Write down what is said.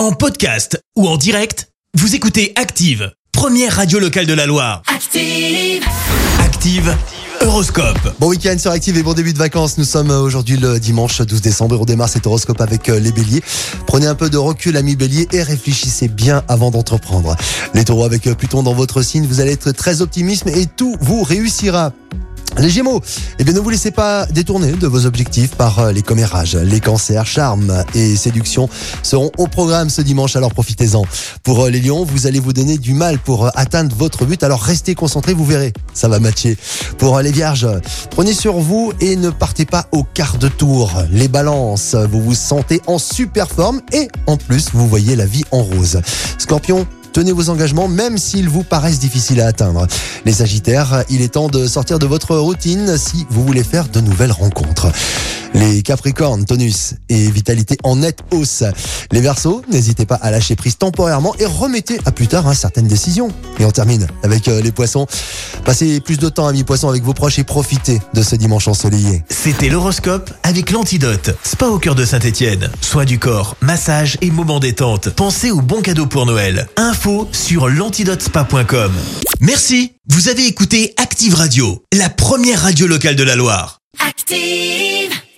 En podcast ou en direct, vous écoutez Active, première radio locale de la Loire. Active. Active, Horoscope. Bon week-end sur Active et bon début de vacances. Nous sommes aujourd'hui le dimanche 12 décembre et on démarre cet horoscope avec euh, les béliers. Prenez un peu de recul, amis béliers, et réfléchissez bien avant d'entreprendre. Les taureaux avec euh, Pluton dans votre signe, vous allez être très optimiste et tout vous réussira. Les Gémeaux, eh bien ne vous laissez pas détourner de vos objectifs par euh, les commérages. Les cancers, charme et séduction seront au programme ce dimanche, alors profitez-en. Pour euh, les lions, vous allez vous donner du mal pour euh, atteindre votre but, alors restez concentrés, vous verrez, ça va matcher. Pour les vierges, prenez sur vous et ne partez pas au quart de tour. Les balances, vous vous sentez en super forme et en plus, vous voyez la vie en rose. Scorpion, Tenez vos engagements même s'ils vous paraissent difficiles à atteindre. Les Sagittaires, il est temps de sortir de votre routine si vous voulez faire de nouvelles rencontres. Les Capricornes, tonus et vitalité en nette hausse. Les Verseaux, n'hésitez pas à lâcher prise temporairement et remettez à plus tard hein, certaines décisions. Et on termine avec euh, les Poissons. Passez plus de temps, amis Poissons, avec vos proches et profitez de ce dimanche ensoleillé. C'était l'horoscope avec l'antidote. Spa au cœur de Saint-Étienne. Soins du corps, massage et moments détente. Pensez aux bons cadeaux pour Noël. Info sur l'antidotespa.com. Merci. Vous avez écouté Active Radio, la première radio locale de la Loire. Active.